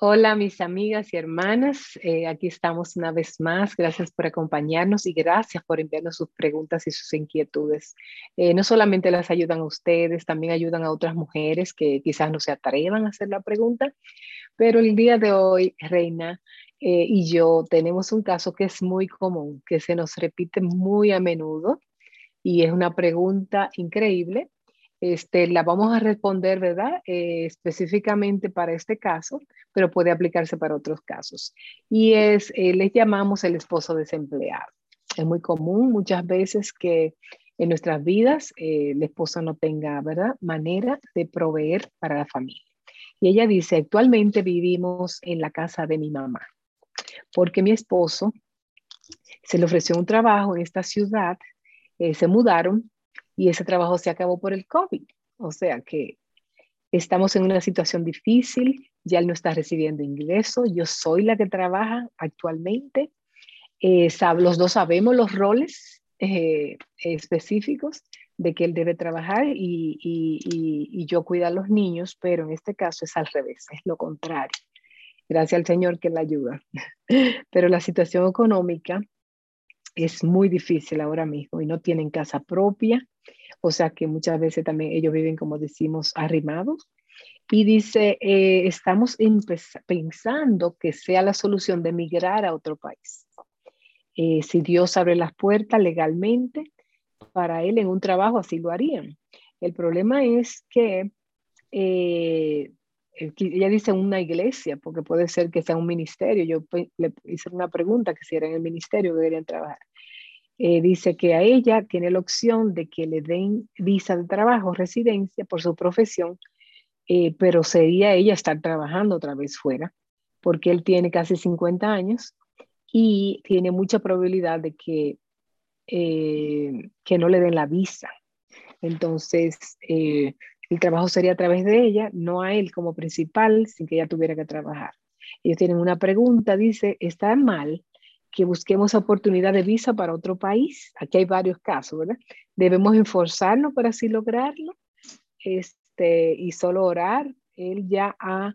Hola mis amigas y hermanas, eh, aquí estamos una vez más. Gracias por acompañarnos y gracias por enviarnos sus preguntas y sus inquietudes. Eh, no solamente las ayudan a ustedes, también ayudan a otras mujeres que quizás no se atrevan a hacer la pregunta, pero el día de hoy, Reina eh, y yo tenemos un caso que es muy común, que se nos repite muy a menudo y es una pregunta increíble este, la vamos a responder, ¿verdad? Eh, específicamente para este caso, pero puede aplicarse para otros casos. Y es, eh, les llamamos el esposo desempleado. Es muy común muchas veces que en nuestras vidas eh, el esposo no tenga, ¿verdad? Manera de proveer para la familia. Y ella dice, actualmente vivimos en la casa de mi mamá, porque mi esposo se le ofreció un trabajo en esta ciudad, se mudaron y ese trabajo se acabó por el COVID. O sea que estamos en una situación difícil, ya él no está recibiendo ingresos, yo soy la que trabaja actualmente, eh, los dos sabemos los roles eh, específicos de que él debe trabajar y, yo cuidar a los niños, pero en este caso es al revés, es lo contrario. Gracias al Señor que le ayuda. Pero la situación económica es muy difícil ahora mismo y no tienen casa propia, o sea que muchas veces también ellos viven, como decimos, arrimados. Y dice, eh, estamos pensando que sea la solución de emigrar a otro país. Eh, si Dios abre las puertas legalmente para él en un trabajo, así lo harían. El problema es que eh, ella dice una iglesia, porque puede ser que sea un ministerio. Yo le hice una pregunta que si era en el ministerio que querían trabajar. Eh, dice que a ella tiene la opción de que le den visa de trabajo, residencia por su profesión, eh, pero sería ella estar trabajando otra vez fuera, porque él tiene casi 50 años y tiene mucha probabilidad de que, eh, que no le den la visa. Entonces, el trabajo sería a través de ella, no a él como principal, sin que ella tuviera que trabajar. Ellos tienen una pregunta, dice, ¿está mal que busquemos oportunidad de visa para otro país. Aquí hay varios casos, ¿verdad? Debemos esforzarnos para así lograrlo este, y solo orar. Él ya ha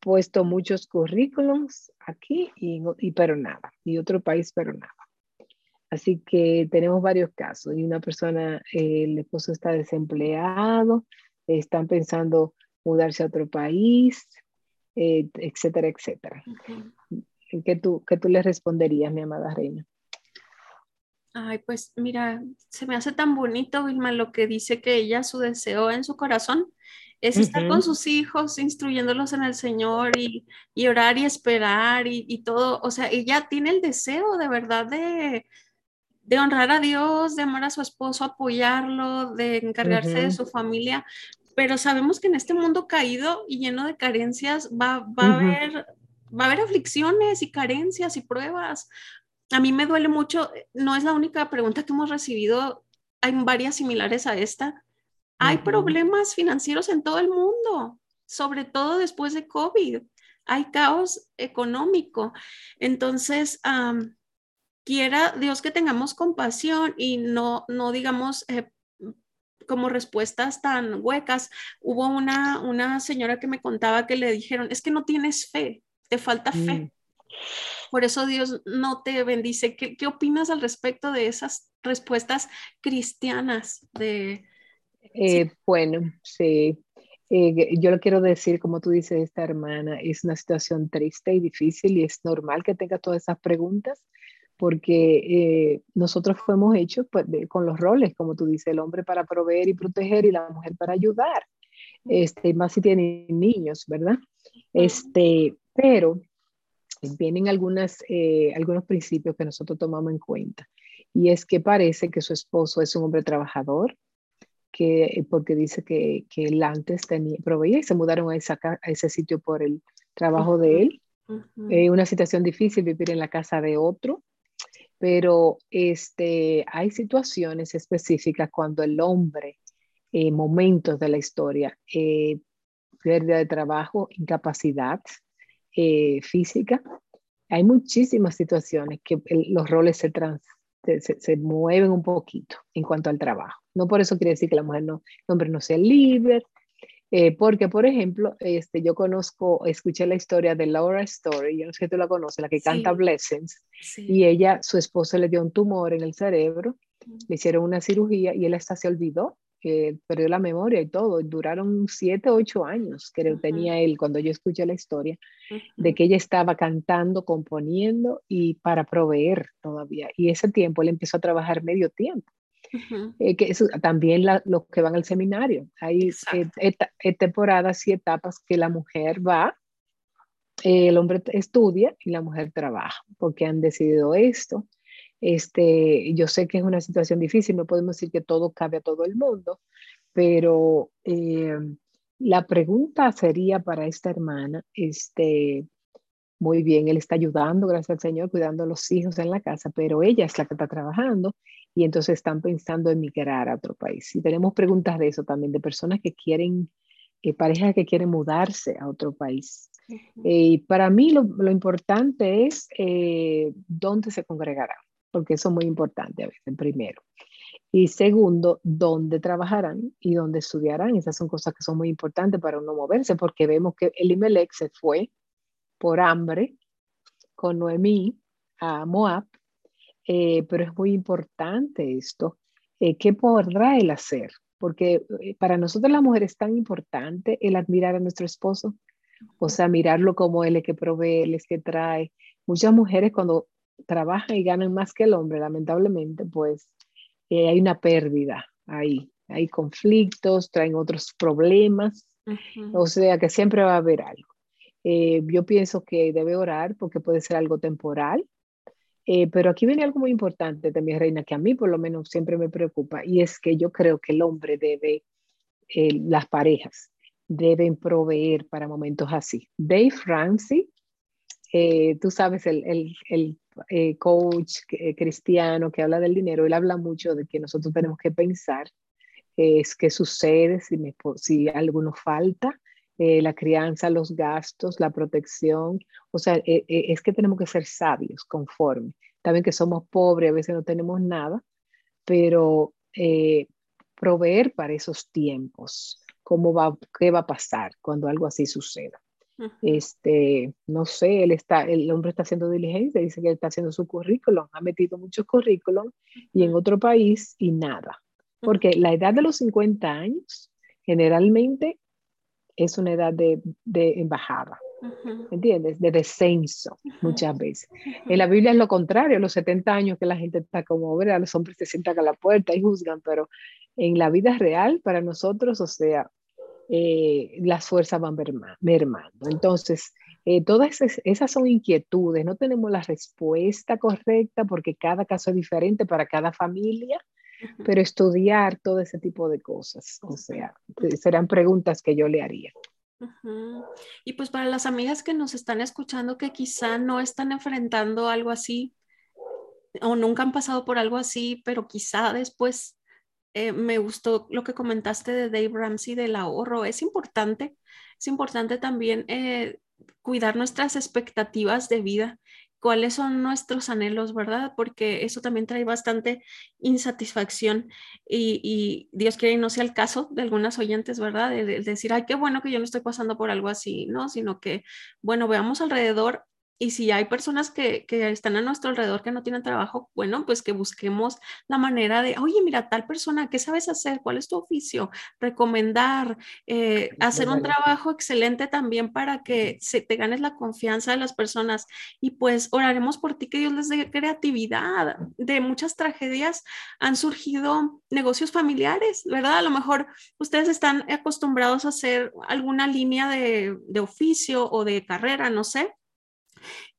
puesto muchos currículums aquí, y, pero nada, y otro país, pero nada. Así que tenemos varios casos. Y una persona, el esposo está desempleado, están pensando mudarse a otro país, eh, etcétera, etcétera. ¿Qué tú, qué tú le responderías, mi amada reina? Ay, pues mira, se me hace tan bonito, Vilma, lo que dice que ella, su deseo en su corazón es estar con sus hijos, instruyéndolos en el Señor y, y orar y esperar y, y, todo. O sea, ella tiene el deseo de verdad de, de honrar a Dios, de amar a su esposo, apoyarlo, de encargarse de su familia. Pero sabemos que en este mundo caído y lleno de carencias va, va a haber va a haber aflicciones y carencias y pruebas. A mí me duele mucho, no es la única pregunta que hemos recibido, hay varias similares a esta. Hay problemas financieros en todo el mundo, sobre todo después de COVID. Hay caos económico. Entonces, quiera Dios que tengamos compasión y no, no digamos eh, como respuestas tan huecas. Hubo una, una señora que me contaba que le dijeron, es que no tienes fe te falta fe. Mm. Por eso Dios no te bendice. ¿Qué, ¿Qué, opinas al respecto de esas respuestas cristianas? De, eh, Bueno, sí. Eh, yo lo quiero decir, como tú dices, esta hermana es una situación triste y difícil y es normal que tenga todas esas preguntas porque eh, nosotros fuimos hechos pues, con los roles, como tú dices, el hombre para proveer y proteger y la mujer para ayudar, este, más si tienen niños, ¿verdad? Este, pero vienen algunas, eh, algunos principios que nosotros tomamos en cuenta. Y es que parece que su esposo es un hombre trabajador, que, eh, porque dice que, que él antes tenía, proveía y se mudaron a, esa, a ese sitio por el trabajo de él. Eh, una situación difícil vivir en la casa de otro, pero este, hay situaciones específicas cuando el hombre, momentos de la historia, pérdida de trabajo, incapacidad, eh, física, hay muchísimas situaciones que los roles se, se, mueven un poquito en cuanto al trabajo. No por eso quiere decir que la mujer no, el hombre no sea libre, Eh, porque, por ejemplo, este, yo conozco, escuché la historia de Laura Story, yo no sé si tú la conoces, la que canta Blessings, y ella, su esposo le dio un tumor en el cerebro, le hicieron una cirugía y él hasta se olvidó, que perdió la memoria y todo. Duraron siete, ocho años, que tenía él cuando yo escuché la historia, de que ella estaba cantando, componiendo y para proveer todavía. Y ese tiempo él empezó a trabajar medio tiempo. Eh, que también los que van al seminario. Hay eh, temporadas y etapas que la mujer va, eh, el hombre estudia y la mujer trabaja, porque han decidido esto. Este, yo sé que es una situación difícil, no podemos decir que todo cabe a todo el mundo, pero la pregunta sería para esta hermana, este, muy bien, él está ayudando, gracias al Señor, cuidando a los hijos en la casa, pero ella es la que está trabajando y entonces están pensando en migrar a otro país. Y tenemos preguntas de eso también, de personas que quieren, eh, parejas que quieren mudarse a otro país. Eh, y para mí lo, lo importante es eh, dónde se congregarán, porque eso es muy importante a veces, primero. Y segundo, dónde trabajarán y dónde estudiarán. Esas son cosas que son muy importantes para uno moverse, porque vemos que Elimelech se fue por hambre con Noemí a Moab eh, pero es muy importante esto. Eh, ¿Qué podrá él hacer? Porque eh, para nosotros las mujeres es tan importante el admirar a nuestro esposo, o sea, mirarlo como él es que provee, él es que trae. Muchas mujeres cuando trabajan y ganan más que el hombre, lamentablemente, pues hay una pérdida ahí. Hay conflictos, traen otros problemas, o sea que siempre va a haber algo. yo pienso que debe orar porque puede ser algo temporal, eh, pero aquí viene algo muy importante también, Reina, que a mí por lo menos siempre me preocupa, y es que yo creo que el hombre debe, eh, las parejas deben proveer para momentos así. Dave Ramsey, eh, tú sabes, el, el, el coach cristiano que habla del dinero, él habla mucho de que nosotros tenemos que pensar es qué sucede si, me, algo nos falta, la crianza, los gastos, la protección. O sea, es que tenemos que ser sabios conforme también que somos pobres, a veces no tenemos nada, pero eh, proveer para esos tiempos, cómo va, qué va a pasar cuando algo así suceda. Este, no sé, él está, el hombre está haciendo diligencia, dice que está haciendo su currículum, ha metido muchos currículum y en otro país y nada. Porque la edad de los 50 años generalmente es una edad de, de embajada. ¿entiendes? De descenso muchas veces. En la Biblia es lo contrario, los 70 años que la gente está como, ¿verdad? Los hombres se sientan a la puerta y juzgan, pero en la vida real, para nosotros, o sea, eh, las fuerzas van mermando. Entonces, eh, todas esas, son inquietudes, no tenemos la respuesta correcta porque cada caso es diferente para cada familia, pero estudiar todo ese tipo de cosas, o sea, serán preguntas que yo le haría. Y pues para las amigas que nos están escuchando que quizá no están enfrentando algo así o nunca han pasado por algo así, pero quizá después eh, me gustó lo que comentaste de Dave Ramsey del ahorro. Es importante, es importante también eh, cuidar nuestras expectativas de vida cuáles son nuestros anhelos, ¿verdad? Porque eso también trae bastante insatisfacción y, Dios quiere y no sea el caso de algunas oyentes, ¿verdad? De, decir, ay, qué bueno que yo no estoy pasando por algo así, ¿no? Sino que, bueno, veamos alrededor y si hay personas que, están a nuestro alrededor que no tienen trabajo, bueno, pues que busquemos la manera de, oye, mira, tal persona, ¿qué sabes hacer? ¿Cuál es tu oficio? Recomendar, eh, hacer un trabajo excelente también para que se, te ganes la confianza de las personas. Y pues oraremos por ti, que Dios les dé creatividad. De muchas tragedias han surgido negocios familiares, ¿verdad? A lo mejor ustedes están acostumbrados a hacer alguna línea de, de oficio o de carrera, no sé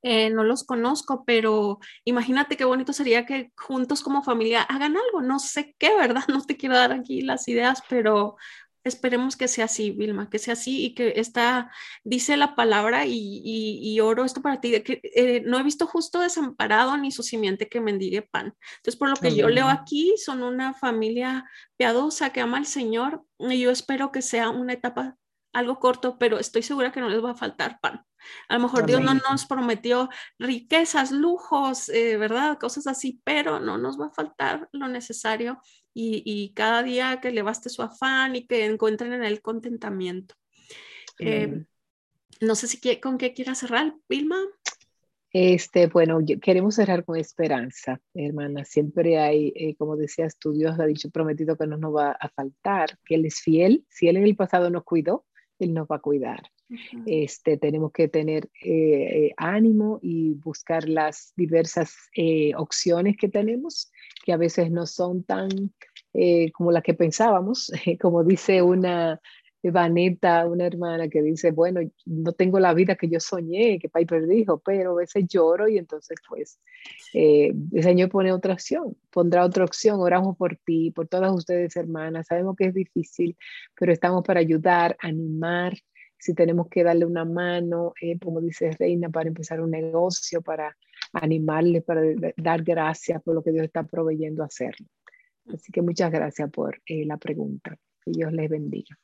eh, no los conozco, pero imagínate qué bonito sería que juntos como familia hagan algo, no sé qué, ¿verdad? No te quiero dar aquí las ideas, pero esperemos que sea así, Vilma, que sea así y que esta, dice la palabra y, oro esto para ti, que eh, no he visto justo desamparado ni su simiente que mendigue pan. Entonces, por lo que yo leo aquí, son una familia piadosa que ama al Señor y yo espero que sea una etapa algo corto, pero estoy segura que no les va a faltar pan. A lo mejor Dios no nos prometió riquezas, lujos, eh, ¿verdad? Cosas así, pero no nos va a faltar lo necesario y, cada día que le baste su afán y que encuentren en él contentamiento. Eh, no sé si con qué quieras cerrar, Vilma. Este, bueno, queremos cerrar con esperanza, hermana. Siempre hay, eh, como decías tú, Dios ha dicho, prometido que no nos va a faltar, que Él es fiel. Si Él en el pasado nos cuidó, Él nos va a cuidar. este, tenemos que tener eh, eh, ánimo y buscar las diversas opciones que tenemos, que a veces no son tan como las que pensábamos. como dice una Vaneta, una hermana que dice, bueno, no tengo la vida que yo soñé, que Piper dijo, pero a veces lloro y entonces pues eh, el Señor pone otra opción, pondrá otra opción, oramos por ti, por todas ustedes hermanas, sabemos que es difícil, pero estamos para ayudar, animar, si tenemos que darle una mano, eh, como dice Reina, para empezar un negocio, para animarle, para dar gracias por lo que Dios está proveyendo hacerlo. Así que muchas gracias por eh, la pregunta. Que Dios les bendiga.